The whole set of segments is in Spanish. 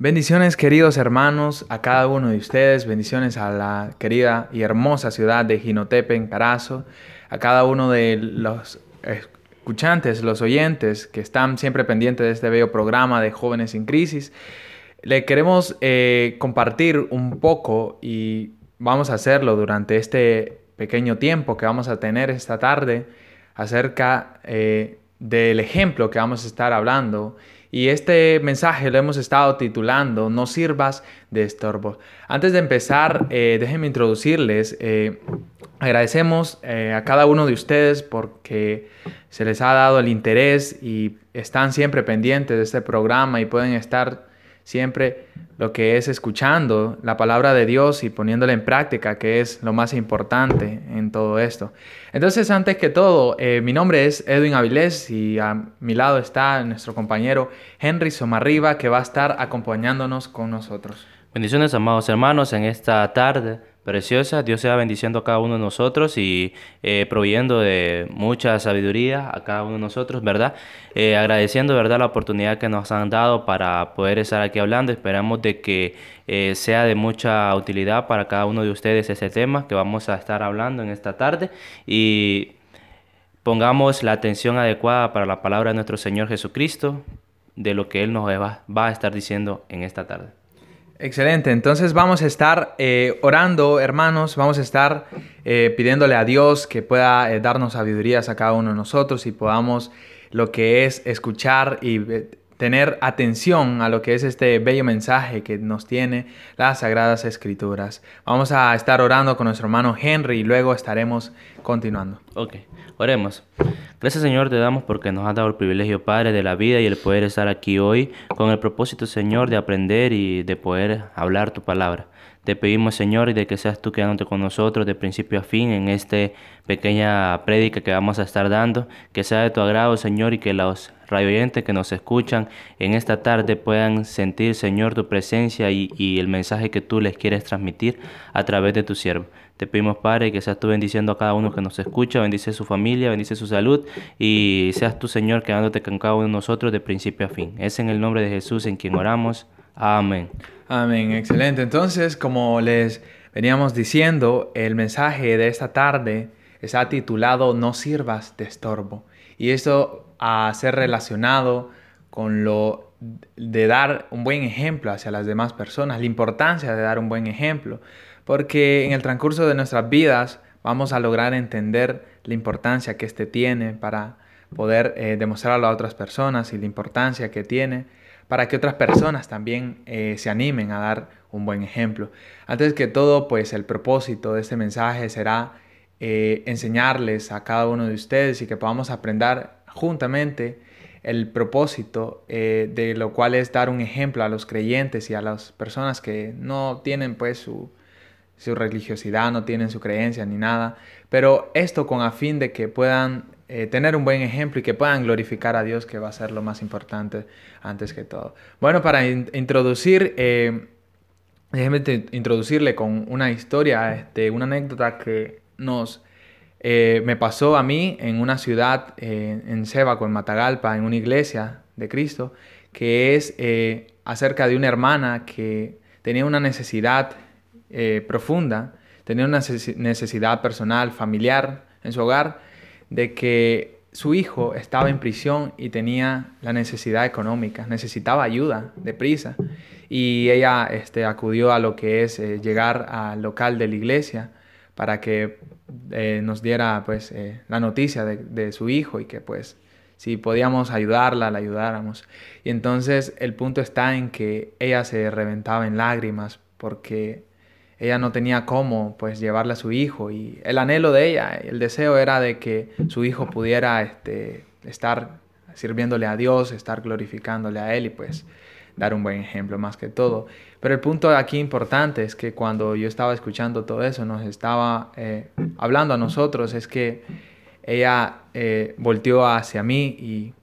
Bendiciones queridos hermanos a cada uno de ustedes, bendiciones a la querida y hermosa ciudad de Jinotepe en Carazo, a cada uno de los escuchantes, los oyentes que están siempre pendientes de este bello programa de Jóvenes sin Crisis. Le queremos eh, compartir un poco y vamos a hacerlo durante este pequeño tiempo que vamos a tener esta tarde acerca eh, del ejemplo que vamos a estar hablando y este mensaje lo hemos estado titulando No sirvas de estorbo. Antes de empezar, eh, déjenme introducirles. Eh, agradecemos eh, a cada uno de ustedes porque se les ha dado el interés y están siempre pendientes de este programa y pueden estar siempre lo que es escuchando la palabra de Dios y poniéndola en práctica, que es lo más importante en todo esto. Entonces, antes que todo, eh, mi nombre es Edwin Avilés y a mi lado está nuestro compañero Henry Somarriba, que va a estar acompañándonos con nosotros. Bendiciones, amados hermanos, en esta tarde preciosa. Dios sea bendiciendo a cada uno de nosotros y eh, proveyendo de mucha sabiduría a cada uno de nosotros, ¿verdad? Eh, agradeciendo, ¿verdad?, la oportunidad que nos han dado para poder estar aquí hablando. Esperamos de que eh, sea de mucha utilidad para cada uno de ustedes este tema que vamos a estar hablando en esta tarde y pongamos la atención adecuada para la palabra de nuestro Señor Jesucristo, de lo que Él nos va a estar diciendo en esta tarde. Excelente, entonces vamos a estar eh, orando, hermanos, vamos a estar eh, pidiéndole a Dios que pueda eh, darnos sabidurías a cada uno de nosotros y podamos lo que es escuchar y tener atención a lo que es este bello mensaje que nos tiene las Sagradas Escrituras. Vamos a estar orando con nuestro hermano Henry y luego estaremos continuando. Ok, oremos. Gracias Señor te damos porque nos has dado el privilegio Padre de la vida y el poder estar aquí hoy con el propósito Señor de aprender y de poder hablar tu palabra. Te pedimos, Señor, y de que seas tú quedándote con nosotros de principio a fin en esta pequeña prédica que vamos a estar dando. Que sea de tu agrado, Señor, y que los radioyentes que nos escuchan en esta tarde puedan sentir, Señor, tu presencia y, y, el mensaje que tú les quieres transmitir a través de tu siervo. Te pedimos, Padre, que seas tú bendiciendo a cada uno que nos escucha, bendice su familia, bendice su salud y seas tú, Señor, quedándote con cada uno de nosotros de principio a fin. Es en el nombre de Jesús en quien oramos. Amén. Amén, excelente. Entonces, como les veníamos diciendo, el mensaje de esta tarde está titulado No sirvas de estorbo. Y esto a ser relacionado con lo de dar un buen ejemplo hacia las demás personas, la importancia de dar un buen ejemplo, porque en el transcurso de nuestras vidas vamos a lograr entender la importancia que éste tiene para poder eh, demostrarlo a otras personas y la importancia que tiene para que otras personas también eh, se animen a dar un buen ejemplo. Antes que todo, pues el propósito de este mensaje será eh, enseñarles a cada uno de ustedes y que podamos aprender juntamente el propósito eh, de lo cual es dar un ejemplo a los creyentes y a las personas que no tienen pues su, su religiosidad, no tienen su creencia ni nada, pero esto con a de que puedan eh, tener un buen ejemplo y que puedan glorificar a Dios, que va a ser lo más importante antes que todo. Bueno, para introducir, eh, déjeme introducirle con una historia, este, una anécdota que nos eh, me pasó a mí en una ciudad en Sebaco, en Matagalpa, en una iglesia de Cristo, que es acerca de una hermana que tenía una necesidad profunda, tenía una necesidad personal, familiar en su hogar, de que su hijo estaba en prisión y tenía la necesidad económica, necesitaba ayuda deprisa. Y ella este, acudió a lo que es eh, llegar al local de la iglesia para que eh, nos diera pues, eh, la noticia de, de, su hijo y que pues si podíamos ayudarla, la ayudáramos. Y entonces el punto está en que ella se reventaba en lágrimas porque ella no tenía cómo pues llevarle a su hijo y el anhelo de ella, el deseo era de que su hijo pudiera este, estar sirviéndole a Dios, estar glorificándole a Él y pues dar un buen ejemplo más que todo. Pero el punto aquí importante es que cuando yo estaba escuchando todo eso, nos estaba eh, hablando a nosotros, es que ella eh, volteó hacia mí y,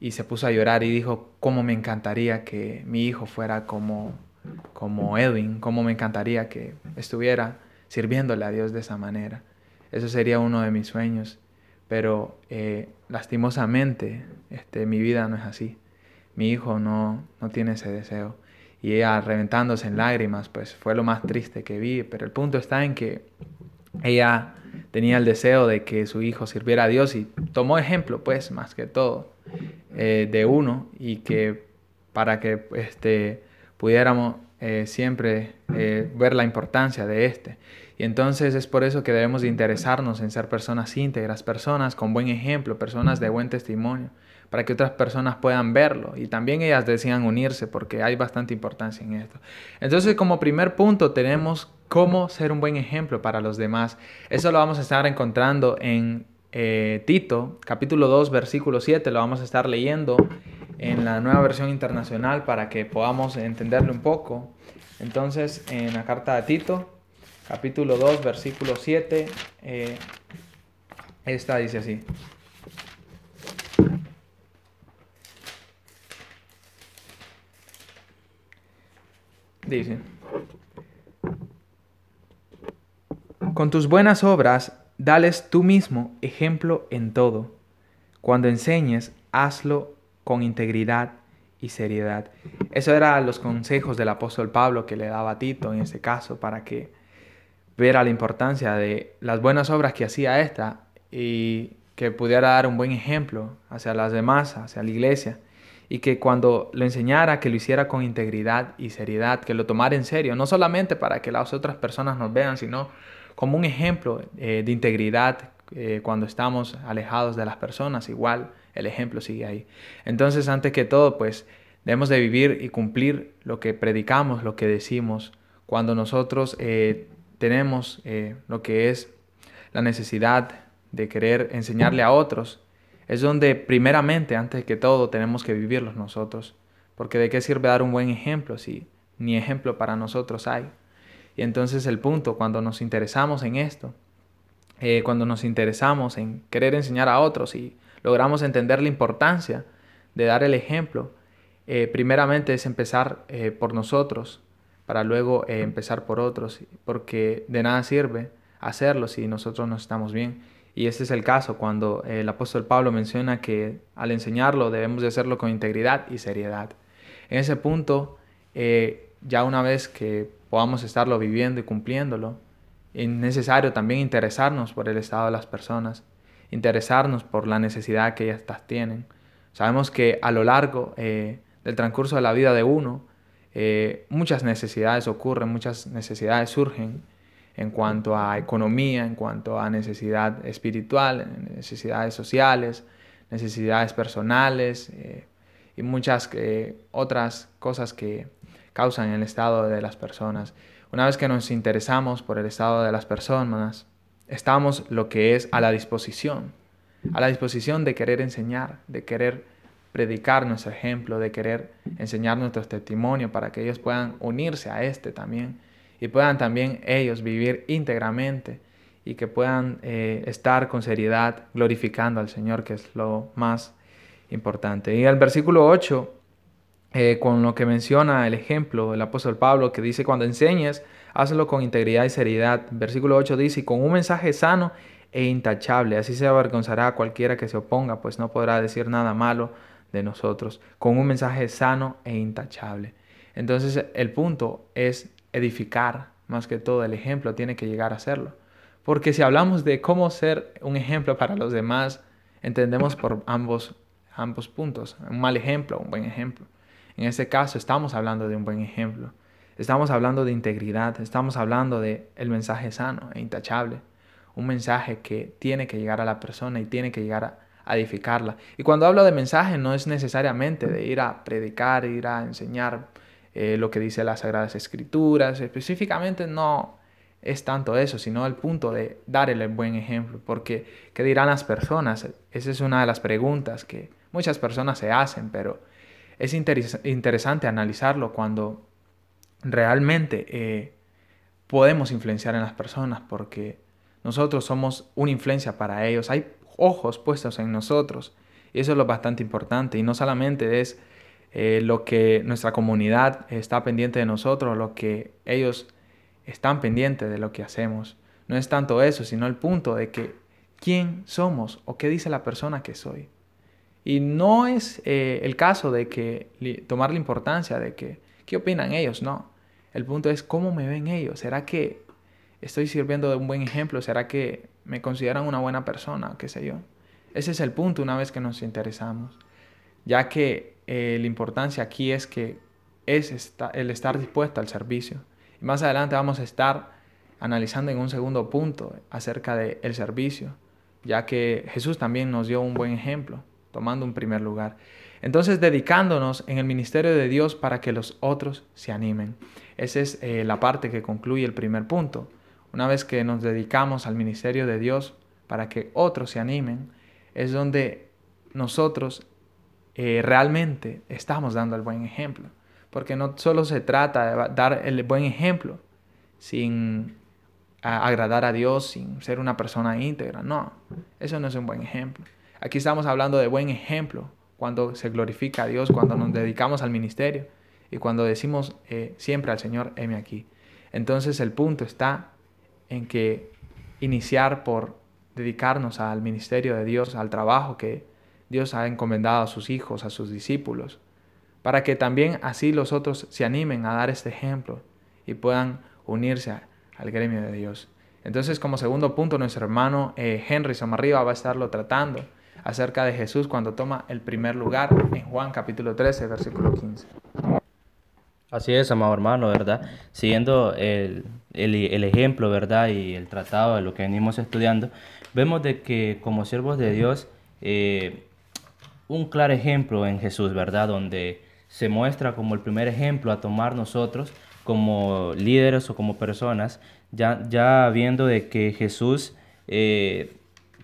y se puso a llorar y dijo, ¿cómo me encantaría que mi hijo fuera como como Edwin, cómo me encantaría que estuviera sirviéndole a Dios de esa manera. Eso sería uno de mis sueños, pero eh, lastimosamente este, mi vida no es así. Mi hijo no, no tiene ese deseo. y ella reventándose en lágrimas, pues fue lo más triste que vi, pero el punto está en que ella tenía el deseo de que su hijo sirviera a Dios y tomó ejemplo, pues, más que todo, eh, de uno y que para que este, pudiéramos eh, siempre eh, ver la importancia de este. Y entonces es por eso que debemos de interesarnos en ser personas íntegras, personas con buen ejemplo, personas de buen testimonio, para que otras personas puedan verlo y también ellas decidan unirse porque hay bastante importancia en esto. Entonces como primer punto tenemos cómo ser un buen ejemplo para los demás. Eso lo vamos a estar encontrando en eh, Tito, capítulo 2, versículo 7, lo vamos a estar leyendo en la nueva versión internacional para que podamos entenderlo un poco. Entonces, en la carta de Tito, capítulo 2, versículo 7, eh, esta dice así. Dice, con tus buenas obras, dales tú mismo ejemplo en todo. Cuando enseñes, hazlo con integridad y seriedad. Eso eran los consejos del apóstol Pablo que le daba a Tito en ese caso para que viera la importancia de las buenas obras que hacía esta y que pudiera dar un buen ejemplo hacia las demás, hacia la iglesia y que cuando lo enseñara, que lo hiciera con integridad y seriedad, que lo tomara en serio, no solamente para que las otras personas nos vean, sino como un ejemplo eh, de integridad eh, cuando estamos alejados de las personas, igual el ejemplo sigue ahí. Entonces, antes que todo, pues debemos de vivir y cumplir lo que predicamos, lo que decimos, cuando nosotros eh, tenemos lo que es la necesidad de querer enseñarle a otros es donde primeramente, antes que todo, tenemos que vivirlos nosotros. Porque de qué sirve dar un buen ejemplo si ni ejemplo para nosotros hay. Y entonces el punto, cuando nos interesamos en esto, eh, cuando nos interesamos en querer enseñar a otros y logramos entender la importancia de dar el ejemplo, eh, primeramente es empezar eh, por nosotros, para luego empezar por otros, porque de nada sirve hacerlo si nosotros no estamos bien. Y este es el caso cuando el apóstol Pablo menciona que al enseñarlo debemos de hacerlo con integridad y seriedad. En ese punto, eh, ya una vez que podamos estarlo viviendo y cumpliéndolo, es necesario también interesarnos por el estado de las personas, interesarnos por la necesidad que ellas tienen. Sabemos que a lo largo eh, del transcurso de la vida de uno, eh, muchas necesidades ocurren, muchas necesidades surgen en cuanto a economía, en cuanto a necesidad espiritual, necesidades sociales, necesidades personales eh, y muchas eh, otras cosas que causan el estado de las personas. Una vez que nos interesamos por el estado de las personas, estamos lo que es a la disposición, a la disposición de querer enseñar, de querer predicar nuestro ejemplo, de querer enseñar nuestro testimonio para que ellos puedan unirse a este también y puedan también ellos vivir íntegramente y que puedan eh, estar con seriedad glorificando al Señor, que es lo más importante. Y el versículo 8, eh, con lo que menciona el ejemplo del apóstol Pablo, que dice, cuando enseñes, hazlo con integridad y seriedad. Versículo 8 dice, con un mensaje sano e intachable, así se avergonzará a cualquiera que se oponga, pues no podrá decir nada malo de nosotros, con un mensaje sano e intachable. Entonces el punto es edificar, más que todo el ejemplo tiene que llegar a serlo. Porque si hablamos de cómo ser un ejemplo para los demás, entendemos por ambos, ambos puntos, un mal ejemplo, un buen ejemplo. En este caso estamos hablando de un buen ejemplo. Estamos hablando de integridad, estamos hablando de el mensaje sano e intachable, un mensaje que tiene que llegar a la persona y tiene que llegar a, a edificarla. Y cuando hablo de mensaje no es necesariamente de ir a predicar, ir a enseñar eh, lo que dice las Sagradas Escrituras. Específicamente no es tanto eso, sino el punto de dar el buen ejemplo. Porque, ¿qué dirán las personas? Esa es una de las preguntas que muchas personas se hacen, pero es interesante analizarlo cuando realmente eh, podemos influenciar en las personas porque nosotros somos una influencia para ellos. Hay ojos puestos en nosotros y eso es lo bastante importante y no solamente es eh, lo que nuestra comunidad está pendiente de nosotros, lo que ellos están pendientes de lo que hacemos. No es tanto eso, sino el punto de que quién somos o qué dice la persona que soy. Y no es eh, el caso de que tomar la importancia de que ¿qué opinan ellos? No. El punto es cómo me ven ellos. ¿Será que estoy sirviendo de un buen ejemplo? ¿Será que me consideran una buena persona? ¿Qué sé yo? Ese es el punto una vez que nos interesamos. Ya que eh, la importancia aquí es que es el estar dispuesto al servicio. Y más adelante vamos a estar analizando en un segundo punto acerca del servicio, ya que Jesús también nos dio un buen ejemplo, tomando un primer lugar. Entonces, dedicándonos en el ministerio de Dios para que los otros se animen. Esa es eh, la parte que concluye el primer punto. Una vez que nos dedicamos al ministerio de Dios para que otros se animen, es donde nosotros eh, realmente estamos dando el buen ejemplo. Porque no solo se trata de dar el buen ejemplo sin agradar a Dios, sin ser una persona íntegra. No, eso no es un buen ejemplo. Aquí estamos hablando de buen ejemplo cuando se glorifica a Dios, cuando nos dedicamos al ministerio y cuando decimos eh, siempre al Señor, heme aquí. Entonces el punto está en que iniciar por dedicarnos al ministerio de Dios, al trabajo que Dios ha encomendado a sus hijos, a sus discípulos, para que también así los otros se animen a dar este ejemplo y puedan unirse al gremio de Dios. Entonces, como segundo punto, nuestro hermano eh, Henry Somarriba va a estarlo tratando acerca de Jesús cuando toma el primer lugar en Juan capítulo 13, versículo 15. Así es, amado hermano, ¿verdad? Siguiendo el, el, ejemplo, ¿verdad? Y el tratado de lo que venimos estudiando, vemos de que como siervos de Dios, eh, un claro ejemplo en Jesús, ¿verdad? Donde se muestra como el primer ejemplo a tomar nosotros como líderes o como personas, ya, ya viendo de que Jesús eh,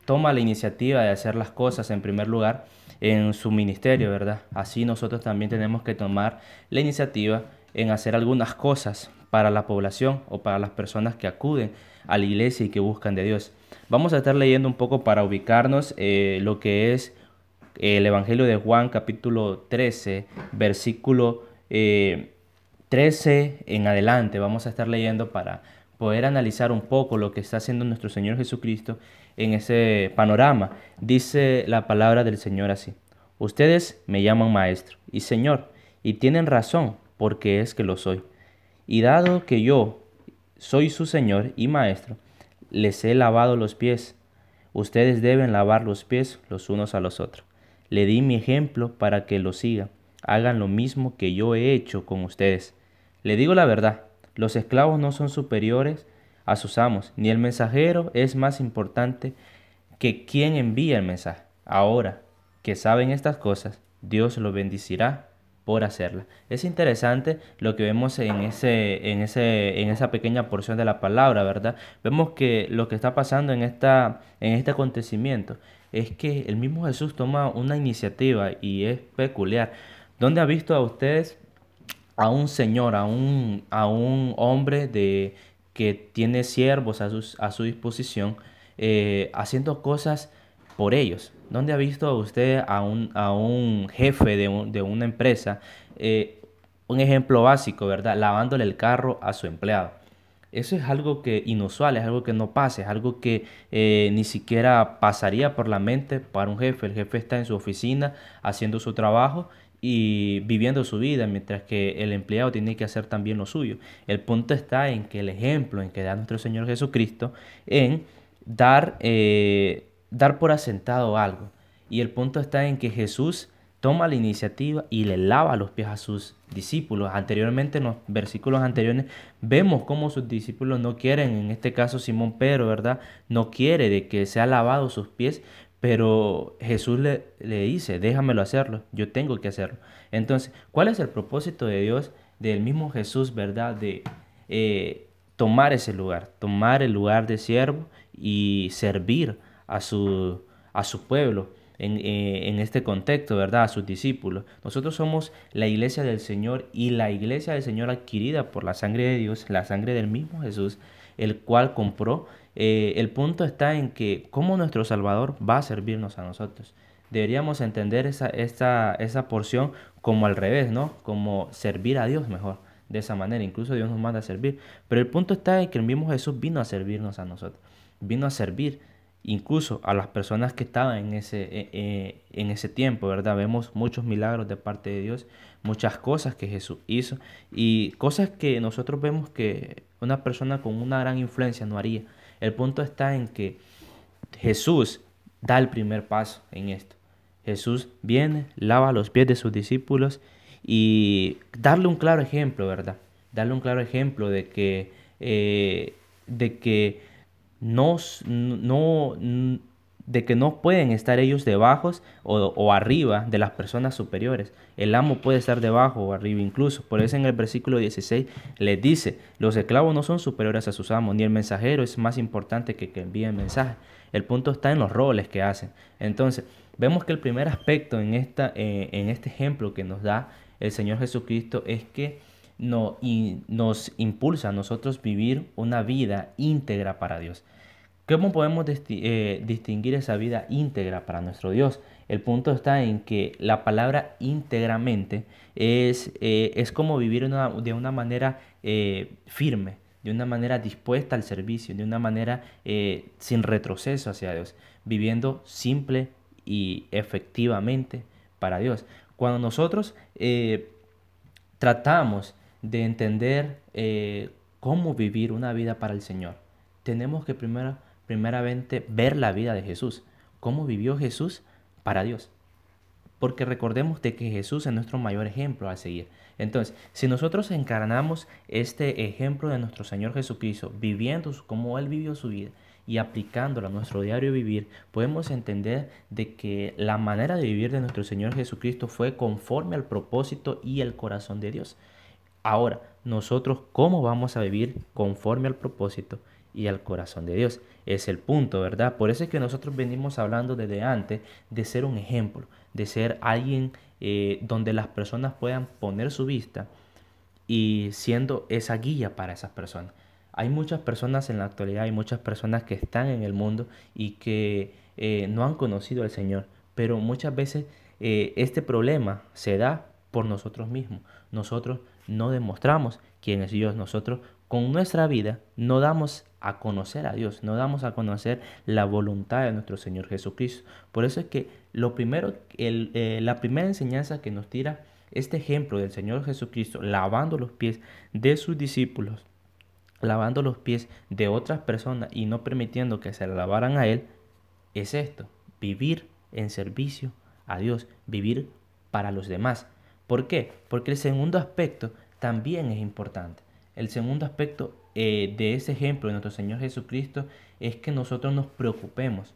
toma la iniciativa de hacer las cosas en primer lugar en su ministerio, ¿verdad? Así nosotros también tenemos que tomar la iniciativa en hacer algunas cosas para la población o para las personas que acuden a la iglesia y que buscan de Dios. Vamos a estar leyendo un poco para ubicarnos eh, lo que es el Evangelio de Juan capítulo 13, versículo 13 eh, en adelante. Vamos a estar leyendo para poder analizar un poco lo que está haciendo nuestro Señor Jesucristo en ese panorama. Dice la palabra del Señor así. Ustedes me llaman maestro y Señor, y tienen razón, porque es que lo soy. Y dado que yo soy su Señor y maestro, les he lavado los pies. Ustedes deben lavar los pies los unos a los otros. Le di mi ejemplo para que lo sigan. Hagan lo mismo que yo he hecho con ustedes. Le digo la verdad, los esclavos no son superiores a sus amos, ni el mensajero es más importante que quien envía el mensaje. Ahora que saben estas cosas, Dios los bendecirá por hacerla. Es interesante lo que vemos en, ese, en, ese, en esa pequeña porción de la palabra, ¿verdad? Vemos que lo que está pasando en, esta, en este acontecimiento es que el mismo Jesús toma una iniciativa y es peculiar. ¿Dónde ha visto a ustedes a un señor, a un, a un hombre de, que tiene siervos a, a su disposición, eh, haciendo cosas por ellos. ¿Dónde ha visto usted a un, a un jefe de, de una empresa? Eh, un ejemplo básico, ¿verdad? Lavándole el carro a su empleado. Eso es algo que inusual, es algo que no pasa, es algo que eh, ni siquiera pasaría por la mente para un jefe. El jefe está en su oficina haciendo su trabajo y viviendo su vida, mientras que el empleado tiene que hacer también lo suyo. El punto está en que el ejemplo en que da nuestro Señor Jesucristo en dar, eh, dar por asentado algo. Y el punto está en que Jesús toma la iniciativa y le lava los pies a sus discípulos. Anteriormente, en los versículos anteriores, vemos cómo sus discípulos no quieren, en este caso Simón Pedro, ¿verdad? No quiere de que sea lavado sus pies, pero Jesús le, le, dice, déjamelo hacerlo, yo tengo que hacerlo. Entonces, ¿cuál es el propósito de Dios, del mismo Jesús, verdad? De eh, tomar ese lugar, tomar el lugar de siervo y servir a su, a su pueblo. En, eh, en, este contexto, ¿verdad? A sus discípulos. Nosotros somos la iglesia del Señor y la iglesia del Señor adquirida por la sangre de Dios, la sangre del mismo Jesús, el cual compró eh, el punto está en que cómo nuestro Salvador va a servirnos a nosotros. Deberíamos entender esa, esa porción como al revés, ¿no? Como servir a Dios mejor. De esa manera, incluso Dios nos manda a servir. Pero el punto está en que el mismo Jesús vino a servirnos a nosotros. Vino a servir incluso a las personas que estaban en ese, eh, eh, en ese tiempo, ¿verdad? Vemos muchos milagros de parte de Dios, muchas cosas que Jesús hizo y cosas que nosotros vemos que una persona con una gran influencia no haría. El punto está en que Jesús da el primer paso en esto. Jesús viene, lava los pies de sus discípulos y darle un claro ejemplo, ¿verdad? Darle un claro ejemplo de que, eh, de que no, no, de que no pueden estar ellos debajo o, o, arriba de las personas superiores. El amo puede estar debajo o arriba incluso. Por eso en el versículo 16 les dice, los esclavos no son superiores a sus amos, ni el mensajero es más importante que que envíe el mensaje. El punto está en los roles que hacen. Entonces, vemos que el primer aspecto en, esta, eh, en este ejemplo que nos da el Señor Jesucristo es que no, y nos impulsa a nosotros vivir una vida íntegra para Dios. ¿Cómo podemos eh, distinguir esa vida íntegra para nuestro Dios? El punto está en que la palabra íntegramente es, eh, es como vivir de una manera firme, de una manera dispuesta al servicio, de una manera eh, sin retroceso hacia Dios, viviendo simple y efectivamente para Dios. Cuando nosotros eh, tratamos de entender eh, cómo vivir una vida para el Señor, tenemos que primero, primeramente ver la vida de Jesús, cómo vivió Jesús para Dios. Porque recordemos de que Jesús es nuestro mayor ejemplo a seguir. Entonces, si nosotros encarnamos este ejemplo de nuestro Señor Jesucristo, viviendo como Él vivió su vida y aplicándolo a nuestro diario vivir, podemos entender de que la manera de vivir de nuestro Señor Jesucristo fue conforme al propósito y el corazón de Dios. Ahora, nosotros, ¿cómo vamos a vivir conforme al propósito y al corazón de Dios? Es el punto, ¿verdad? Por eso es que nosotros venimos hablando desde antes de ser un ejemplo, de ser alguien eh, donde las personas puedan poner su vista y siendo esa guía para esas personas. Hay muchas personas en la actualidad, hay muchas personas que están en el mundo y que eh, no han conocido al Señor, pero muchas veces eh, este problema se da por nosotros mismos. Nosotros no demostramos quién es Dios, nosotros con nuestra vida no damos a conocer a Dios, no damos a conocer la voluntad de nuestro Señor Jesucristo. Por eso es que lo primero, eh, la primera enseñanza que nos tira este ejemplo del Señor Jesucristo, lavando los pies de sus discípulos, lavando los pies de otras personas y no permitiendo que se lavaran a Él, es esto, vivir en servicio a Dios, vivir para los demás. ¿Por qué? Porque el segundo aspecto también es importante. El segundo aspecto eh, de ese ejemplo de nuestro Señor Jesucristo es que nosotros nos preocupemos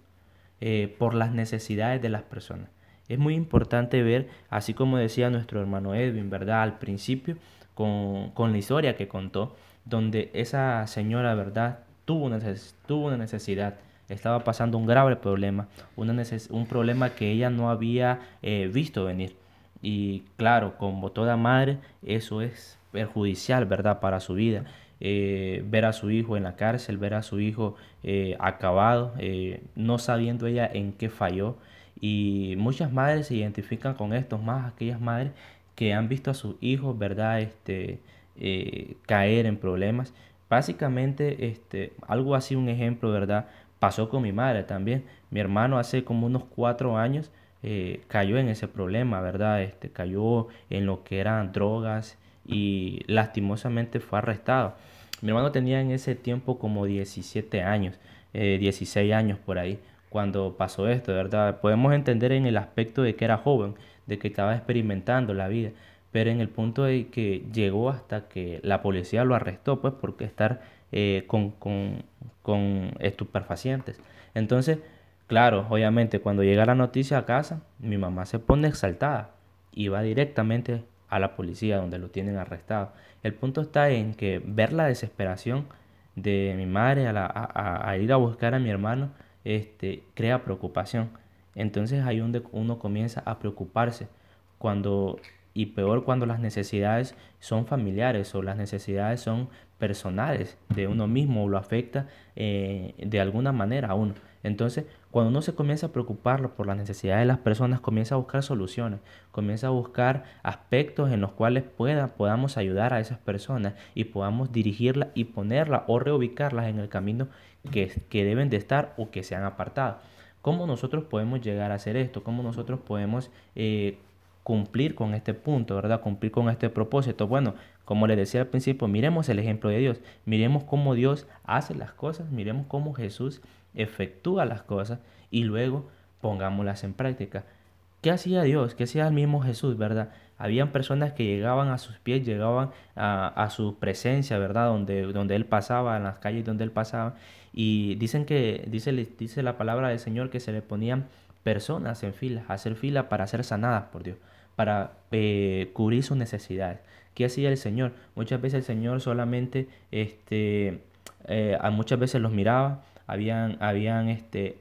eh, por las necesidades de las personas. Es muy importante ver, así como decía nuestro hermano Edwin, ¿verdad? Al principio, con, la historia que contó, donde esa señora, ¿verdad? Tuvo una, tuvo una necesidad, estaba pasando un grave problema, una un problema que ella no había eh, visto venir. Y claro, como toda madre, eso es perjudicial, ¿verdad? Para su vida. Eh, ver a su hijo en la cárcel, ver a su hijo eh, acabado, eh, no sabiendo ella en qué falló. Y muchas madres se identifican con esto, más aquellas madres que han visto a sus hijos, ¿verdad? Este, caer en problemas. Básicamente, este, algo así, un ejemplo, ¿verdad? Pasó con mi madre también. Mi hermano hace como unos cuatro años cayó en ese problema, ¿verdad? Este, cayó en lo que eran drogas y lastimosamente fue arrestado. Mi hermano tenía en ese tiempo como 17 años, 16 eh, años por ahí, cuando pasó esto, ¿verdad? Podemos entender en el aspecto de que era joven, de que estaba experimentando la vida, pero en el punto de que llegó hasta que la policía lo arrestó, pues, porque estar eh, con, con, con estupefacientes. Entonces, claro, obviamente, cuando llega la noticia a casa, mi mamá se pone exaltada y va directamente a la policía donde lo tienen arrestado. El punto está en que ver la desesperación de mi madre a, ir a buscar a mi hermano este, crea preocupación. Entonces ahí donde uno comienza a preocuparse cuando y peor cuando las necesidades son familiares o las necesidades son personales de uno mismo o lo afecta eh, de alguna manera a uno. Entonces, cuando uno se comienza a preocupar por las necesidades de las personas, comienza a buscar soluciones, comienza a buscar aspectos en los cuales pueda, podamos ayudar a esas personas y podamos dirigirlas y ponerlas o reubicarlas en el camino que, que deben de estar o que se han apartado. ¿Cómo nosotros podemos llegar a hacer esto? ¿Cómo nosotros podemos eh, cumplir con este punto, ¿verdad? Cumplir con este propósito. Bueno, como les decía al principio, miremos el ejemplo de Dios, miremos cómo Dios hace las cosas, miremos cómo Jesús efectúa las cosas y luego pongámoslas en práctica. ¿Qué hacía Dios? ¿Qué hacía el mismo Jesús, verdad? Habían personas que llegaban a sus pies, llegaban a, su presencia, ¿verdad? Donde, donde Él pasaba, en las calles donde Él pasaba. Y dicen que, dice, dice la palabra del Señor que se le ponían personas en fila, hacer fila para ser sanadas por Dios, para eh, cubrir sus necesidades. ¿Qué hacía el Señor? Muchas veces el Señor solamente, este, eh, muchas veces los miraba, habían, habían este,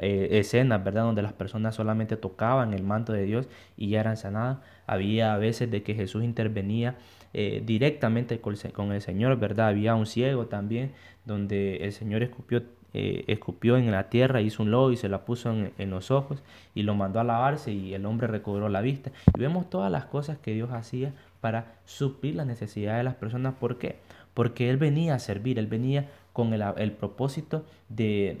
eh, escenas, ¿verdad? Donde las personas solamente tocaban el manto de Dios y ya eran sanadas. Había veces de que Jesús intervenía directamente con, con el Señor, ¿verdad? Había un ciego también, donde el Señor escupió eh, escupió en la tierra, hizo un lodo y se la puso en, los ojos y lo mandó a lavarse y el hombre recobró la vista. Y vemos todas las cosas que Dios hacía para suplir las necesidades de las personas. ¿Por qué? Porque Él venía a servir, Él venía con el, propósito de,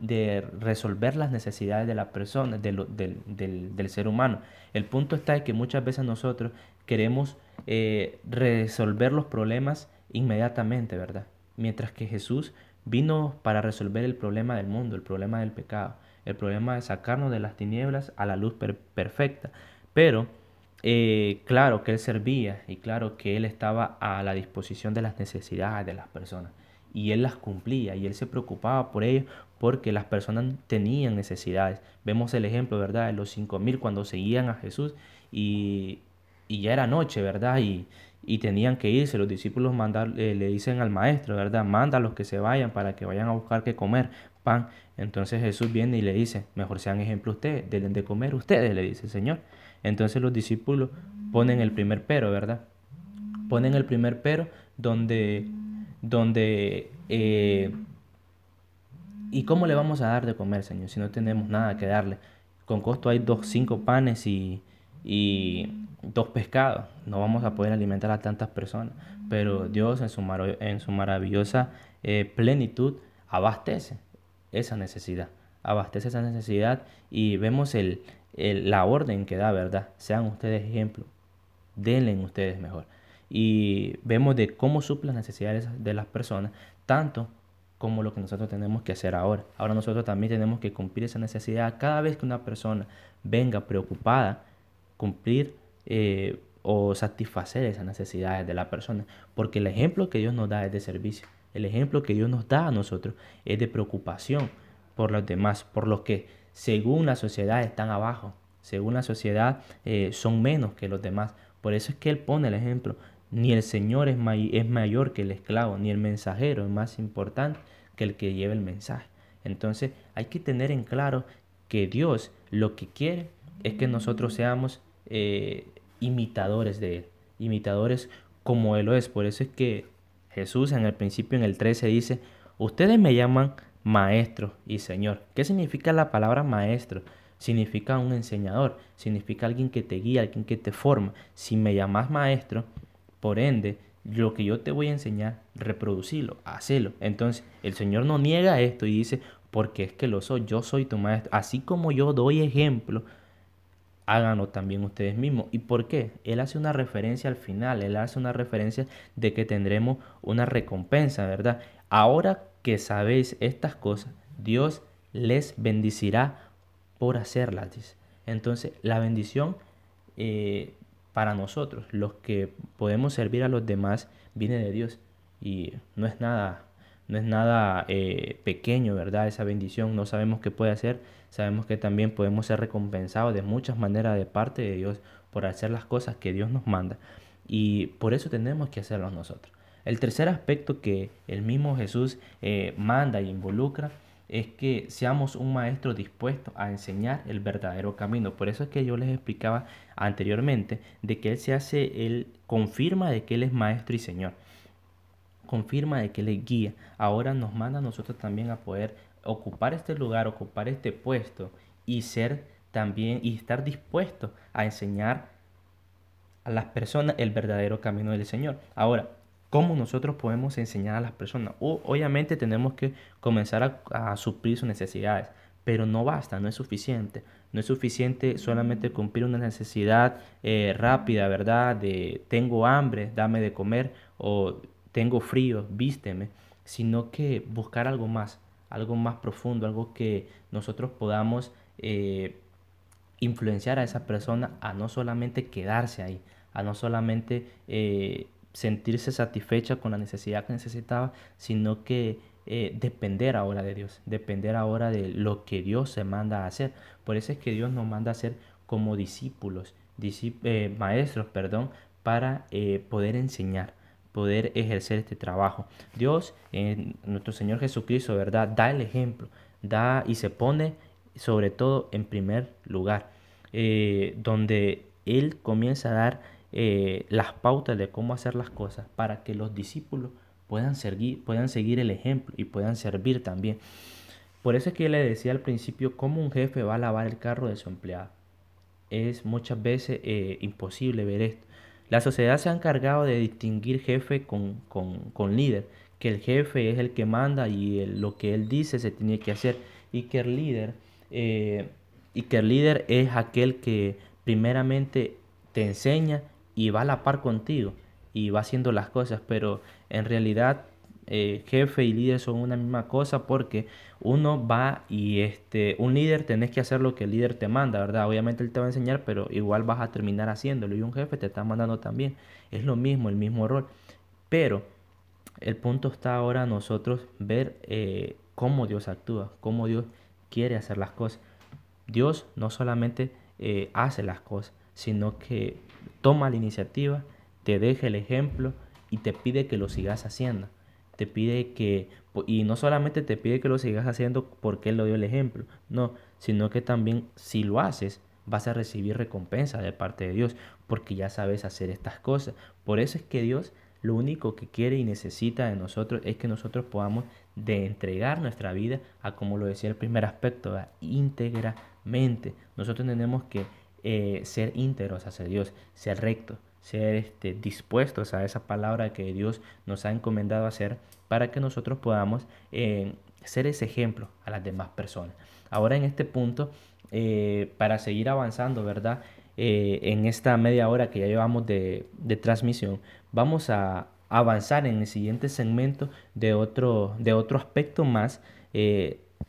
de, resolver las necesidades de la persona, del, del, ser humano. El punto está en que muchas veces nosotros queremos eh, resolver los problemas inmediatamente, ¿verdad? Mientras que Jesús Vino para resolver el problema del mundo, el problema del pecado, el problema de sacarnos de las tinieblas a la luz perfecta. Pero eh, claro que Él servía y claro que Él estaba a la disposición de las necesidades de las personas. Y Él las cumplía y Él se preocupaba por ello porque las personas tenían necesidades. Vemos el ejemplo, ¿verdad? De los cinco mil cuando seguían a Jesús y, y ya era noche, ¿verdad? Y, y tenían que irse. Los discípulos mandar, eh, le dicen al maestro, ¿verdad? Manda a los que se vayan para que vayan a buscar que comer pan. Entonces Jesús viene y le dice, mejor sean ejemplo ustedes, deben de comer ustedes, le dice el Señor. Entonces los discípulos ponen el primer pero, ¿verdad? Ponen el primer pero donde, donde, eh, ¿y cómo le vamos a dar de comer, Señor, si no tenemos nada que darle? Con costo hay dos, cinco panes y, y dos pescados. No vamos a poder alimentar a tantas personas, pero Dios en su, en su maravillosa eh, plenitud abastece esa necesidad. Abastece esa necesidad y vemos el, la orden que da, ¿verdad? Sean ustedes ejemplo, denle ustedes mejor. Y vemos de cómo suple las necesidades de las personas, tanto como lo que nosotros tenemos que hacer ahora. Ahora nosotros también tenemos que cumplir esa necesidad. Cada vez que una persona venga preocupada, cumplir eh, o satisfacer esas necesidades de la persona. Porque el ejemplo que Dios nos da es de servicio. El ejemplo que Dios nos da a nosotros es de preocupación por los demás, por los que según la sociedad están abajo, según la sociedad eh, son menos que los demás. Por eso es que Él pone el ejemplo. Ni el Señor es, es mayor que el esclavo, ni el mensajero es más importante que el que lleva el mensaje. Entonces hay que tener en claro que Dios lo que quiere es que nosotros seamos eh, imitadores de Él, imitadores como Él lo es. Por eso es que Jesús en el principio, en el 13, dice, ustedes me llaman maestro y Señor. ¿Qué significa la palabra maestro? Significa un enseñador, significa alguien que te guía, alguien que te forma. Si me llamas maestro, por ende, lo que yo te voy a enseñar, reproducirlo, hacerlo. Entonces, el Señor no niega esto y dice, porque es que lo soy, yo soy tu maestro. Así como yo doy ejemplo, háganlo también ustedes mismos. ¿Y por qué? Él hace una referencia al final, él hace una referencia de que tendremos una recompensa, ¿verdad? Ahora que sabéis estas cosas, Dios les bendicirá por hacerlas. Entonces, la bendición eh, para nosotros, los que podemos servir a los demás, viene de Dios. Y no es nada no es nada eh, pequeño, ¿verdad? Esa bendición no sabemos qué puede hacer, sabemos que también podemos ser recompensados de muchas maneras de parte de Dios por hacer las cosas que Dios nos manda y por eso tenemos que hacerlo nosotros. El tercer aspecto que el mismo Jesús eh, manda e involucra es que seamos un maestro dispuesto a enseñar el verdadero camino. Por eso es que yo les explicaba anteriormente de que Él se hace, Él confirma de que Él es maestro y Señor confirma de que le guía. Ahora nos manda a nosotros también a poder ocupar este lugar, ocupar este puesto y ser también y estar dispuesto a enseñar a las personas el verdadero camino del Señor. Ahora, ¿cómo nosotros podemos enseñar a las personas? obviamente tenemos que comenzar a, suplir sus necesidades, pero no basta, no es suficiente. No es suficiente solamente cumplir una necesidad eh, rápida, ¿verdad? De tengo hambre, dame de comer, o tengo frío, vísteme, sino que buscar algo más, algo más profundo, algo que nosotros podamos eh, influenciar a esa persona a no solamente quedarse ahí, a no solamente eh, sentirse satisfecha con la necesidad que necesitaba, sino que eh, depender ahora de Dios, depender ahora de lo que Dios se manda a hacer. Por eso es que Dios nos manda a ser como discípulos, eh, maestros, perdón, para eh, poder enseñar, poder ejercer este trabajo. Dios, nuestro Señor Jesucristo, ¿verdad? Da el ejemplo, da y se pone sobre todo en primer lugar, donde Él comienza a dar las pautas de cómo hacer las cosas para que los discípulos puedan seguir, puedan seguir el ejemplo y puedan servir también. Por eso es que le decía al principio cómo un jefe va a lavar el carro de su empleado. Es muchas veces eh, imposible ver esto. La sociedad se ha encargado de distinguir jefe con, con, líder, que el jefe es el que manda y lo que él dice se tiene que hacer, y que el líder, eh, y que el líder es aquel que primeramente te enseña y va a la par contigo y va haciendo las cosas, pero en realidad eh, jefe y líder son una misma cosa porque uno va y este, un líder tenés que hacer lo que el líder te manda, ¿verdad? Obviamente él te va a enseñar, pero igual vas a terminar haciéndolo y un jefe te está mandando también. Es lo mismo, el mismo rol. Pero el punto está ahora nosotros ver eh, cómo Dios actúa, cómo Dios quiere hacer las cosas. Dios no solamente eh, hace las cosas, sino que toma la iniciativa te deja el ejemplo y te pide que lo sigas haciendo. Te pide que, y no solamente te pide que lo sigas haciendo porque Él lo dio el ejemplo, no, sino que también si lo haces, vas a recibir recompensa de parte de Dios, porque ya sabes hacer estas cosas. Por eso es que Dios lo único que quiere y necesita de nosotros es que nosotros podamos de entregar nuestra vida a, como lo decía el primer aspecto, íntegramente. Nosotros tenemos que eh, ser íntegros hacia Dios, ser rectos, ser este, dispuestos a esa palabra que Dios nos ha encomendado hacer para que nosotros podamos eh, ser ese ejemplo a las demás personas. Ahora en este punto, eh, para seguir avanzando, ¿verdad? En esta media hora que ya llevamos de, transmisión, vamos a avanzar en el siguiente segmento de otro, de otro aspecto más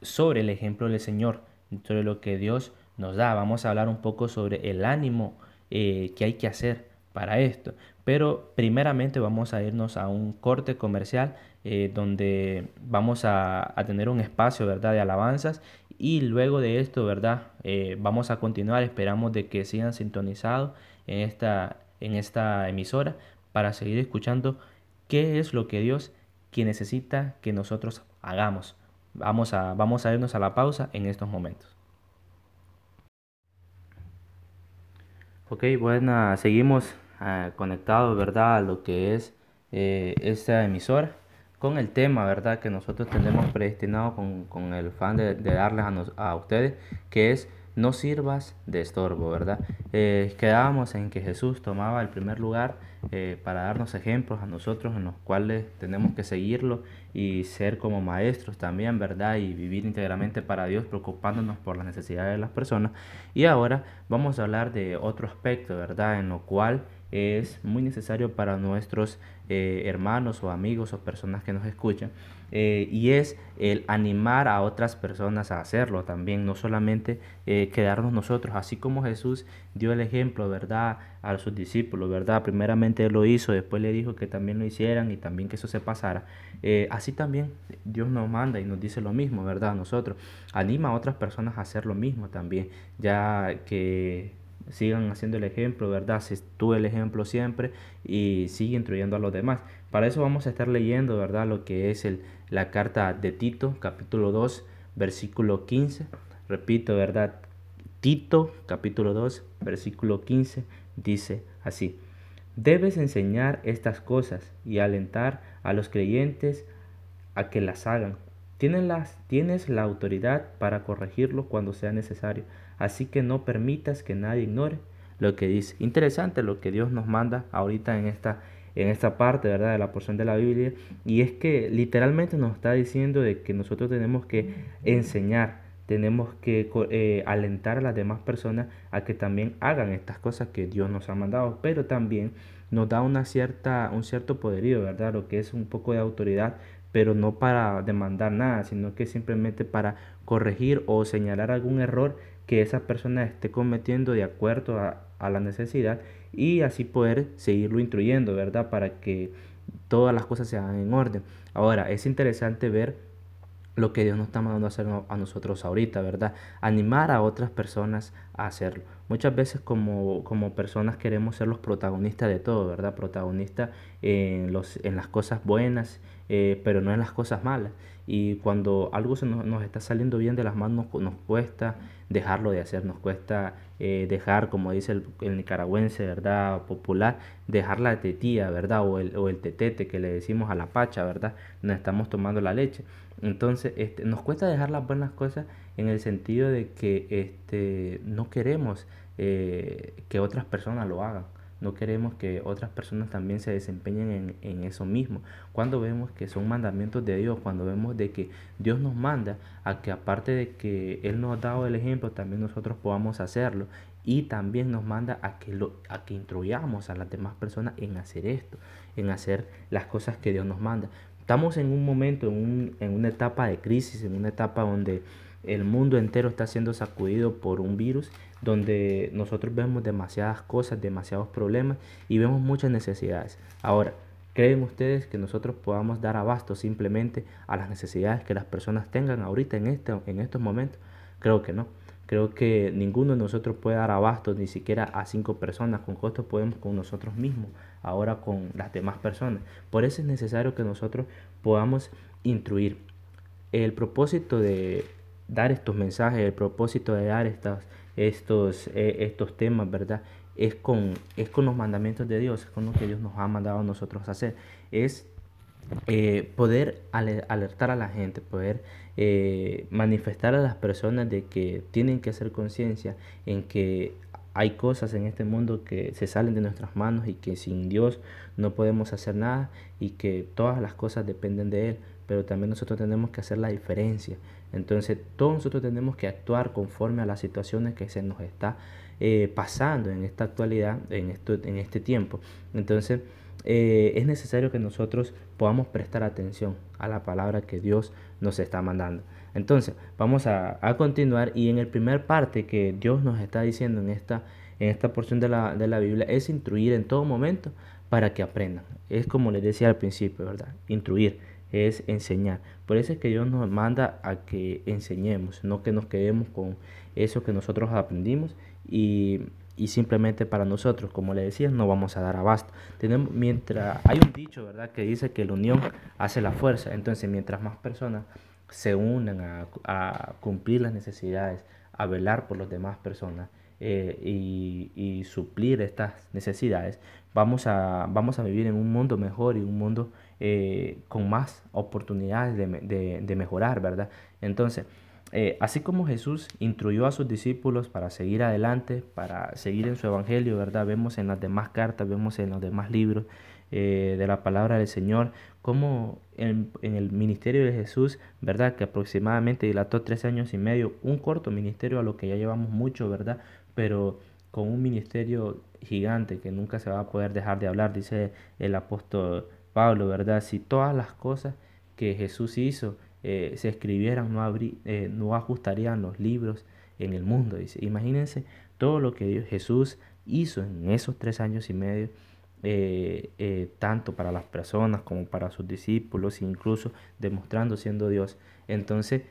sobre el ejemplo del Señor, sobre lo que Dios nos da. Vamos a hablar un poco sobre el ánimo que hay que hacer para esto. Pero primeramente vamos a irnos a un corte comercial eh, donde vamos a, tener un espacio ¿verdad? de alabanzas y luego de esto ¿verdad? Eh, vamos a continuar. Esperamos de que sigan sintonizados en esta, en esta emisora para seguir escuchando qué es lo que Dios que necesita que nosotros hagamos. Vamos a, vamos a irnos a la pausa en estos momentos. Ok, bueno, seguimos conectado, ¿verdad? A lo que es eh, esta emisora con el tema, ¿verdad? Que nosotros tenemos predestinado con, con el fan de, darles a, a, ustedes, que es no sirvas de estorbo, ¿verdad? Eh, quedábamos en que Jesús tomaba el primer lugar eh, para darnos ejemplos a nosotros en los cuales tenemos que seguirlo y ser como maestros también, ¿verdad? Y vivir íntegramente para Dios, preocupándonos por las necesidades de las personas. Y ahora vamos a hablar de otro aspecto, ¿verdad? En lo cual es muy necesario para nuestros eh, hermanos o amigos o personas que nos escuchan eh, y es el animar a otras personas a hacerlo también, no solamente eh, quedarnos nosotros, así como Jesús dio el ejemplo, ¿verdad? A sus discípulos, ¿verdad? Primeramente lo hizo, después le dijo que también lo hicieran y también que eso se pasara. así también Dios nos manda y nos dice lo mismo, ¿verdad? Nosotros anima a otras personas a hacer lo mismo también, ya que sigan haciendo el ejemplo, ¿verdad? Si el ejemplo siempre y sigue instruyendo a los demás. Para eso vamos a estar leyendo, ¿verdad? Lo que es el, la carta de Tito, capítulo 2, versículo 15. Repito, ¿verdad? Tito, capítulo 2, versículo 15, dice así. Debes enseñar estas cosas y alentar a los creyentes a que las hagan. Tienes, tienes la autoridad para corregirlo cuando sea necesario Así que no permitas que nadie ignore lo que dice. Interesante lo que Dios nos manda ahorita en esta, en esta parte, ¿verdad? De la porción de la Biblia. Y es que literalmente nos está diciendo de que nosotros tenemos que enseñar, tenemos que eh, alentar a las demás personas a que también hagan estas cosas que Dios nos ha mandado, pero también nos da una cierta, un cierto poderío, ¿verdad? Lo que es un poco de autoridad, pero no para demandar nada, sino que simplemente para corregir o señalar algún error que esa persona esté cometiendo de acuerdo a, a la necesidad y así poder seguirlo instruyendo, ¿verdad? Para que todas las cosas se hagan en orden. Ahora, es interesante ver lo que Dios nos está mandando a hacer a nosotros ahorita, ¿verdad? Animar a otras personas a hacerlo. Muchas veces como, como personas queremos ser los protagonistas de todo, ¿verdad? Protagonistas en, en las cosas buenas, eh, pero no en las cosas malas. Y cuando algo se nos, está saliendo bien de las manos, nos, cuesta dejarlo de hacer, nos cuesta eh, dejar, como dice el, nicaragüense, ¿verdad? Popular, dejar la tetía, ¿verdad? O el, o el tetete que le decimos a la pacha, ¿verdad? Nos estamos tomando la leche. Entonces, este, nos cuesta dejar las buenas cosas en el sentido de que este, no queremos eh, que otras personas lo hagan. No queremos que otras personas también se desempeñen en, en, eso mismo. Cuando vemos que son mandamientos de Dios, cuando vemos de que Dios nos manda a que aparte de que Él nos ha dado el ejemplo, también nosotros podamos hacerlo. Y también nos manda a que, lo, a que instruyamos a las demás personas en hacer esto, en hacer las cosas que Dios nos manda. Estamos en un momento, en, un, en una etapa de crisis, en una etapa donde el mundo entero está siendo sacudido por un virus donde nosotros vemos demasiadas cosas, demasiados problemas y vemos muchas necesidades. Ahora, ¿creen ustedes que nosotros podamos dar abasto simplemente a las necesidades que las personas tengan ahorita en, este, en estos momentos? Creo que no. Creo que ninguno de nosotros puede dar abasto ni siquiera a cinco personas. Con costos podemos con nosotros mismos, ahora con las demás personas. Por eso es necesario que nosotros podamos instruir. El propósito de dar estos mensajes, el propósito de dar estos, eh, estos temas, ¿verdad? Es con, es con los mandamientos de Dios, es con lo que Dios nos ha mandado a nosotros hacer. Es eh, poder alertar a la gente, poder eh, manifestar a las personas de que tienen que hacer conciencia en que hay cosas en este mundo que se salen de nuestras manos y que sin Dios no podemos hacer nada y que todas las cosas dependen de Él, pero también nosotros tenemos que hacer la diferencia. Entonces todos nosotros tenemos que actuar conforme a las situaciones que se nos está eh, pasando en esta actualidad, en, esto, en este tiempo. Entonces eh, es necesario que nosotros podamos prestar atención a la palabra que Dios nos está mandando. Entonces, vamos a, continuar y en el primer parte que Dios nos está diciendo en esta, en esta porción de la, de la Biblia es instruir en todo momento para que aprendan. Es como les decía al principio, ¿verdad? Instruir es enseñar. Por eso es que Dios nos manda a que enseñemos, no que nos quedemos con eso que nosotros aprendimos y, y simplemente para nosotros, como le decía, no vamos a dar abasto. Tenemos, mientras hay un dicho, ¿verdad?, que dice que la unión hace la fuerza. Entonces, mientras más personas se unan a, cumplir las necesidades, a velar por las demás personas eh, y, suplir estas necesidades, vamos a, vamos a vivir en un mundo mejor y un mundo eh, con más oportunidades de, mejorar, ¿verdad? Entonces, eh, así como Jesús instruyó a sus discípulos para seguir adelante, para seguir en su evangelio, ¿verdad? Vemos en las demás cartas, vemos en los demás libros de la palabra del Señor, como en, el ministerio de Jesús, ¿verdad? Que aproximadamente dilató tres años y medio, un corto ministerio a lo que ya llevamos mucho, ¿verdad? Pero con un ministerio gigante que nunca se va a poder dejar de hablar, dice el apóstol Pablo, ¿verdad? Si todas las cosas que Jesús hizo eh, se escribieran, no, eh, no ajustarían los libros en el mundo. Imagínense todo lo que Jesús hizo en esos tres años y medio eh, tanto para las personas como para sus discípulos, incluso demostrando siendo Dios. Entonces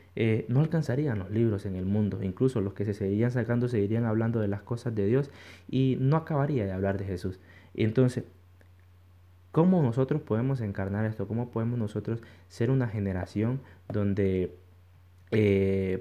no alcanzarían los libros en el mundo, incluso los que se seguirían sacando seguirían hablando de las cosas de Dios y no acabaría de hablar de Jesús. Entonces, ¿cómo nosotros podemos encarnar esto? ¿Cómo podemos nosotros ser una generación donde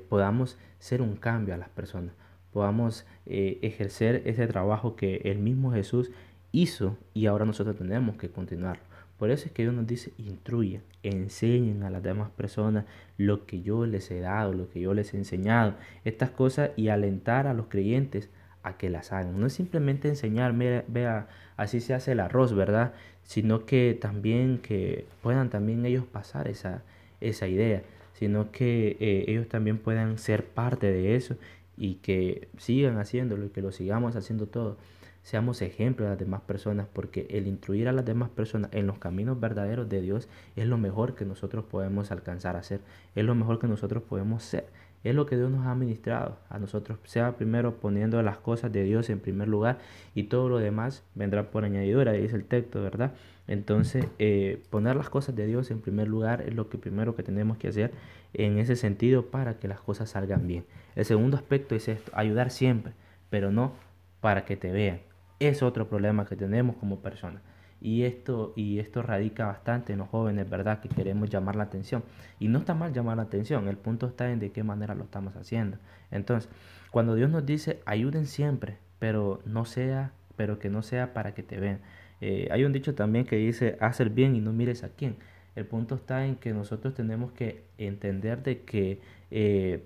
podamos ser un cambio a las personas? podamos ejercer ese trabajo que el mismo Jesús hizo y ahora nosotros tenemos que continuarlo. Por eso es que Dios nos dice, instruyan, enseñen a las demás personas lo que yo les he dado, lo que yo les he enseñado, estas cosas y alentar a los creyentes a que las hagan. No es simplemente enseñar, vea, así se hace el arroz, ¿verdad? Sino que también que puedan también ellos pasar esa, esa idea. sino que eh, ellos también puedan ser parte de eso y que sigan haciéndolo y que lo sigamos haciendo todo. Seamos ejemplos a las demás personas porque el instruir a las demás personas en los caminos verdaderos de Dios es lo mejor que nosotros podemos alcanzar a hacer, es lo mejor que nosotros podemos ser. Es lo que Dios nos ha ministrado a nosotros, sea primero poniendo las cosas de Dios en primer lugar y todo lo demás vendrá por añadidura, dice el texto, ¿verdad? Entonces, eh, poner las cosas de Dios en primer lugar es lo que primero que tenemos que hacer en ese sentido para que las cosas salgan bien. El segundo aspecto es esto, ayudar siempre, pero no para que te vean. Es otro problema que tenemos como personas. Y esto, y esto radica bastante en los jóvenes, ¿verdad? Que queremos llamar la atención. Y no está mal llamar la atención, el punto está en de qué manera lo estamos haciendo. Entonces, cuando Dios nos dice, ayuden siempre, pero no sea, pero que no sea para que te vean. Eh, hay un dicho también que dice, haz el bien y no mires a quién. El punto está en que nosotros tenemos que entender de que eh,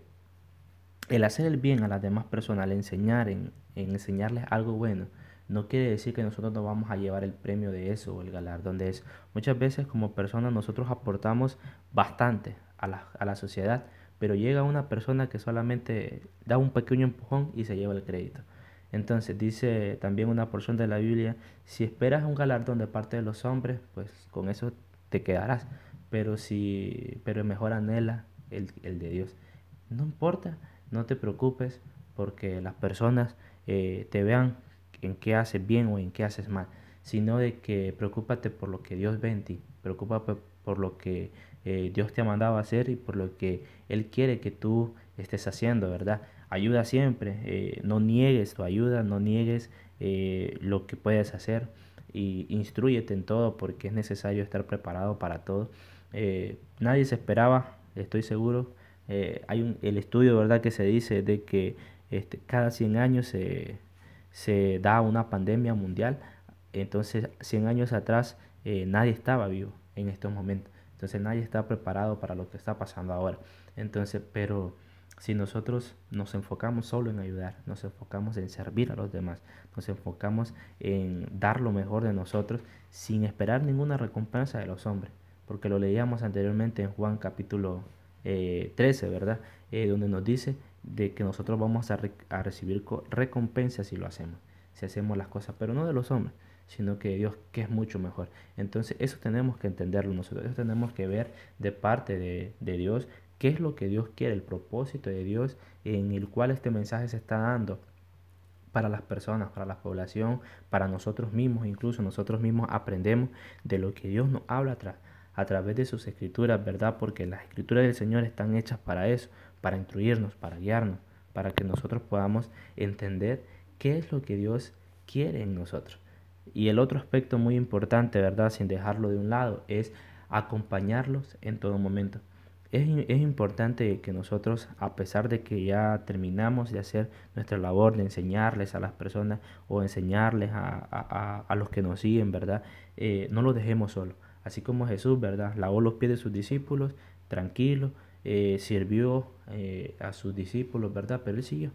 el hacer el bien a las demás personas, el enseñar, en, en enseñarles algo bueno, no quiere decir que nosotros no vamos a llevar el premio de eso o el galardón de eso. Muchas veces como personas nosotros aportamos bastante a la, a la sociedad, pero llega una persona que solamente da un pequeño empujón y se lleva el crédito. Entonces dice también una porción de la Biblia, si esperas un galardón de parte de los hombres, pues con eso te quedarás. Pero si, pero mejor anhela el, el de Dios. No importa, no te preocupes porque las personas eh, te vean en qué haces bien o en qué haces mal, sino de que preocúpate por lo que Dios ve en ti, preocúpate por lo que eh, Dios te ha mandado hacer y por lo que Él quiere que tú estés haciendo, ¿verdad? Ayuda siempre, eh, no niegues tu ayuda, no niegues eh, lo que puedes hacer y instruyete en todo porque es necesario estar preparado para todo. nadie se esperaba, estoy seguro, hay un, el estudio, ¿verdad?, que se dice de que este, cada 100 años se se da una pandemia mundial. Entonces, 100 años atrás, eh, nadie estaba vivo en estos momentos. Entonces, nadie está preparado para lo que está pasando ahora. Entonces, pero si nosotros nos enfocamos solo en ayudar, nos enfocamos en servir a los demás, nos enfocamos en dar lo mejor de nosotros sin esperar ninguna recompensa de los hombres, porque lo leíamos anteriormente en Juan capítulo 13, eh, ¿verdad? Eh, donde nos dice de que nosotros vamos a, recibir recompensas si lo hacemos, si hacemos las cosas, pero no de los hombres, sino que Dios, que es mucho mejor. Entonces, eso tenemos que entenderlo nosotros, eso tenemos que ver de parte de, de Dios, qué es lo que Dios quiere, el propósito de Dios en el cual este mensaje se está dando para las personas, para la población, para nosotros mismos, incluso nosotros mismos aprendemos de lo que Dios nos habla atrás a través de sus escrituras, ¿verdad? Porque las escrituras del Señor están hechas para eso, para instruirnos, para guiarnos, para que nosotros podamos entender qué es lo que Dios quiere en nosotros. Y el otro aspecto muy importante, ¿verdad? Sin dejarlo de un lado, es acompañarlos en todo momento. Es, es, importante que nosotros, a pesar de que ya terminamos de hacer nuestra labor de enseñarles a las personas o enseñarles a, a, a los que nos siguen, ¿verdad? Eh, no los dejemos solos así como Jesús, ¿verdad? Lavó los pies de sus discípulos, tranquilo, eh, sirvió eh, a sus discípulos, ¿verdad? Pero él siguió,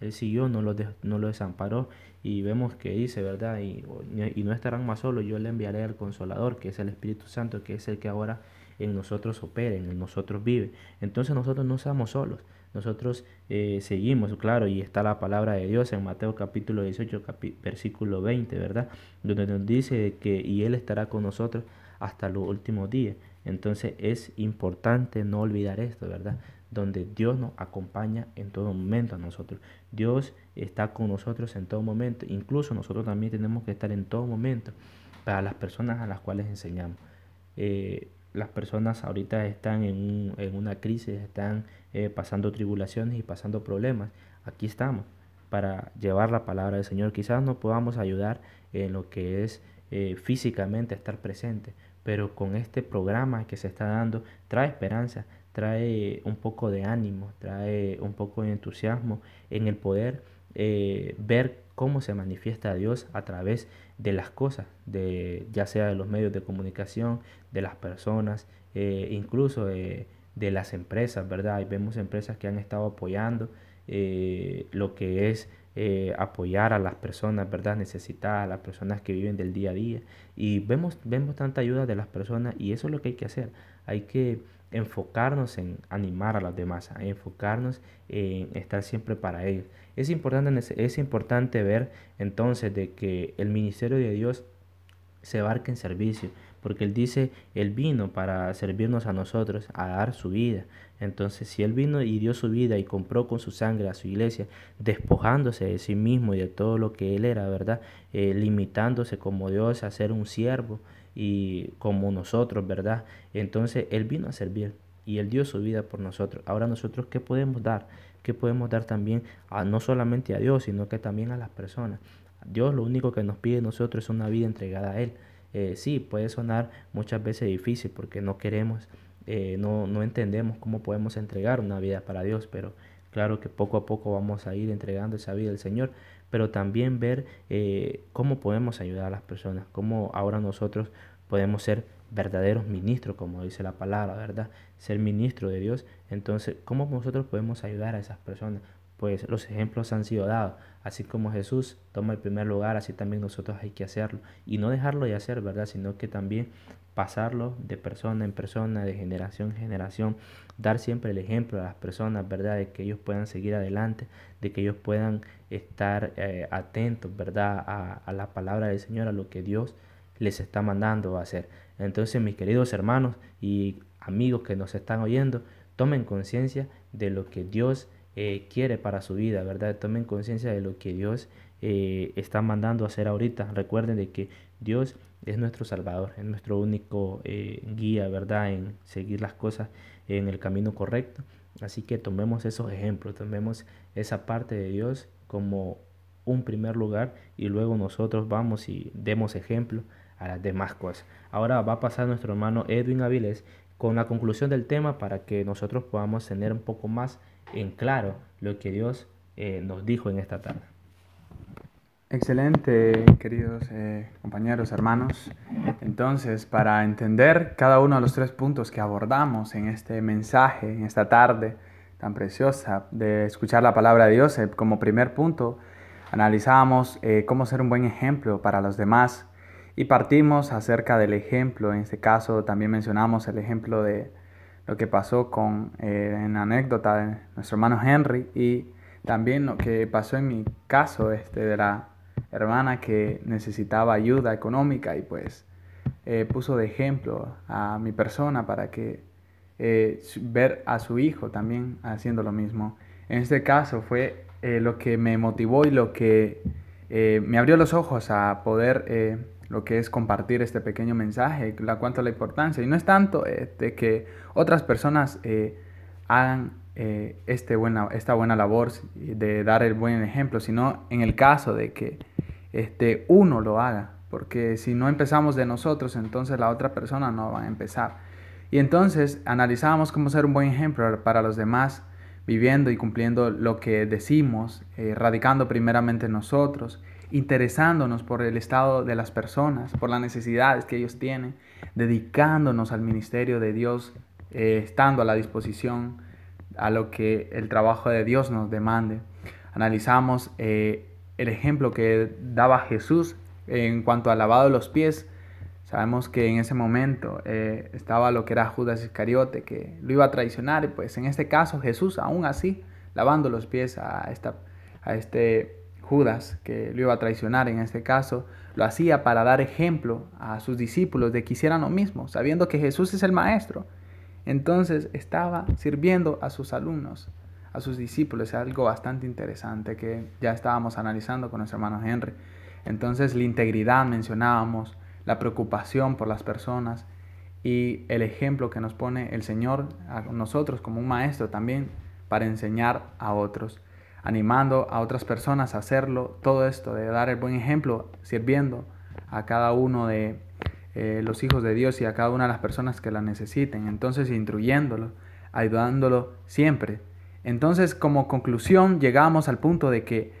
él siguió, no lo, no lo desamparó y vemos que dice, ¿verdad? Y, y no estarán más solos, yo le enviaré al Consolador, que es el Espíritu Santo, que es el que ahora en nosotros opera, en nosotros vive. Entonces nosotros no estamos solos, nosotros eh, seguimos, claro, y está la palabra de Dios en Mateo capítulo 18, versículo 20, ¿verdad? Donde nos dice que y Él estará con nosotros hasta los últimos días. Entonces es importante no olvidar esto, ¿verdad? Donde Dios nos acompaña en todo momento a nosotros. Dios está con nosotros en todo momento. Incluso nosotros también tenemos que estar en todo momento para las personas a las cuales enseñamos. Eh, las personas ahorita están en, una crisis, están eh, pasando tribulaciones y pasando problemas. Aquí estamos para llevar la palabra del Señor. Quizás no podamos ayudar en lo que es eh, físicamente estar presente, pero con este programa que se está dando trae esperanza, trae un poco de ánimo, trae un poco de entusiasmo en el poder eh, ver cómo se manifiesta Dios a través de las cosas, de, ya sea de los medios de comunicación, de las personas, eh, incluso de, las empresas, ¿verdad? Y vemos empresas que han estado apoyando eh, lo que es eh, apoyar a las personas, ¿verdad? Necesitadas, a las personas que viven del día a día. Y vemos, vemos tanta ayuda de las personas y eso es lo que hay que hacer. Hay que enfocarnos en animar a los demás, enfocarnos en estar siempre para ellos. Es importante, es importante ver entonces de que el ministerio de Dios se abarca en servicio, porque Él dice, Él vino para servirnos a nosotros, a dar su vida. Entonces, si Él vino y dio su vida y compró con su sangre a su iglesia, despojándose de sí mismo y de todo lo que Él era, ¿verdad? Eh, limitándose como Dios a ser un siervo y como nosotros, ¿verdad? Entonces, Él vino a servir y Él dio su vida por nosotros. Ahora nosotros, ¿qué podemos dar? ¿Qué podemos dar también a, no solamente a Dios, sino que también a las personas? Dios lo único que nos pide nosotros es una vida entregada a Él. Eh, sí, puede sonar muchas veces difícil porque no queremos, eh, no, no entendemos cómo podemos entregar una vida para Dios, pero claro que poco a poco vamos a ir entregando esa vida al Señor, pero también ver eh, cómo podemos ayudar a las personas, cómo ahora nosotros podemos ser verdaderos ministros, como dice la palabra, ¿verdad? Ser ministro de Dios. Entonces, ¿cómo nosotros podemos ayudar a esas personas? Pues los ejemplos han sido dados. Así como Jesús toma el primer lugar, así también nosotros hay que hacerlo. Y no dejarlo de hacer, ¿verdad? Sino que también pasarlo de persona en persona, de generación en generación, dar siempre el ejemplo a las personas, ¿verdad? De que ellos puedan seguir adelante, de que ellos puedan estar eh, atentos, ¿verdad? A, a, la palabra del Señor, a lo que Dios les está mandando a hacer. Entonces, mis queridos hermanos y amigos que nos están oyendo, tomen conciencia de lo que Dios eh, quiere para su vida, ¿verdad? Tomen conciencia de lo que Dios eh, está mandando a hacer ahorita. Recuerden de que Dios es nuestro Salvador, es nuestro único eh, guía, ¿verdad? En seguir las cosas en el camino correcto. Así que tomemos esos ejemplos, tomemos esa parte de Dios como un primer lugar y luego nosotros vamos y demos ejemplo a las demás cosas. Ahora va a pasar nuestro hermano Edwin Avilés con la conclusión del tema para que nosotros podamos tener un poco más en claro lo que Dios eh, nos dijo en esta tarde. Excelente, queridos eh, compañeros, hermanos. Entonces, para entender cada uno de los tres puntos que abordamos en este mensaje, en esta tarde tan preciosa de escuchar la palabra de Dios, eh, como primer punto, analizamos cómo ser un buen ejemplo para los demás y partimos acerca del ejemplo. En este caso, también mencionamos el ejemplo de lo que pasó con, eh, en anécdota de nuestro hermano Henry y también lo que pasó en mi caso este, de la hermana que necesitaba ayuda económica y pues eh, puso de ejemplo a mi persona para que eh, ver a su hijo también haciendo lo mismo. En este caso fue lo que me motivó y lo que me abrió los ojos a poder lo que es compartir este pequeño mensaje, la cuanto la importancia. Y no es tanto eh, de que otras personas eh, hagan eh, este buena, esta buena labor de dar el buen ejemplo, sino en el caso de que este, uno lo haga. Porque si no empezamos de nosotros, entonces la otra persona no va a empezar. Y entonces analizamos cómo ser un buen ejemplo para los demás, viviendo y cumpliendo lo que decimos, radicando primeramente nosotros interesándonos por el estado de las personas, por las necesidades que ellos tienen, dedicándonos al ministerio de Dios, eh, estando a la disposición a lo que el trabajo de Dios nos demande. Analizamos eh, el ejemplo que daba Jesús en cuanto al lavado de los pies. Sabemos que en ese momento eh, estaba lo que era Judas Iscariote, que lo iba a traicionar, y pues en este caso Jesús aún así, lavando los pies a, a este Judas, que lo iba a traicionar en este caso, lo hacía para dar ejemplo a sus discípulos de que hicieran lo mismo, sabiendo que Jesús es el Maestro. Entonces estaba sirviendo a sus alumnos, a sus discípulos. Es algo bastante interesante que ya estábamos analizando con nuestro hermano Henry. Entonces la integridad mencionábamos, la preocupación por las personas y el ejemplo que nos pone el Señor a nosotros como un maestro también para enseñar a otros animando a otras personas a hacerlo, todo esto de dar el buen ejemplo, sirviendo a cada uno de eh, los hijos de Dios y a cada una de las personas que la necesiten, entonces instruyéndolo, ayudándolo siempre. Entonces como conclusión llegamos al punto de que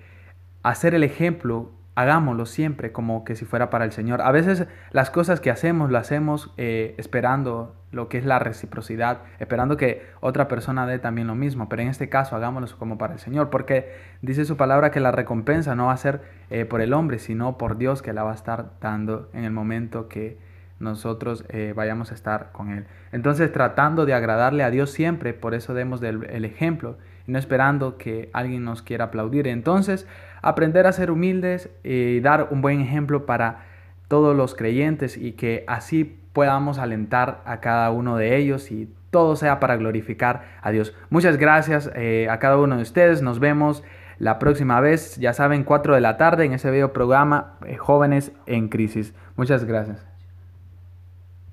hacer el ejemplo, hagámoslo siempre como que si fuera para el Señor. A veces las cosas que hacemos lo hacemos eh, esperando lo que es la reciprocidad, esperando que otra persona dé también lo mismo, pero en este caso hagámoslo como para el Señor, porque dice su palabra que la recompensa no va a ser eh, por el hombre, sino por Dios que la va a estar dando en el momento que nosotros eh, vayamos a estar con Él. Entonces tratando de agradarle a Dios siempre, por eso demos el ejemplo no esperando que alguien nos quiera aplaudir. Entonces aprender a ser humildes y dar un buen ejemplo para todos los creyentes y que así podamos alentar a cada uno de ellos y todo sea para glorificar a Dios. Muchas gracias eh, a cada uno de ustedes. Nos vemos la próxima vez, ya saben, 4 de la tarde en ese video programa eh, Jóvenes en Crisis. Muchas gracias.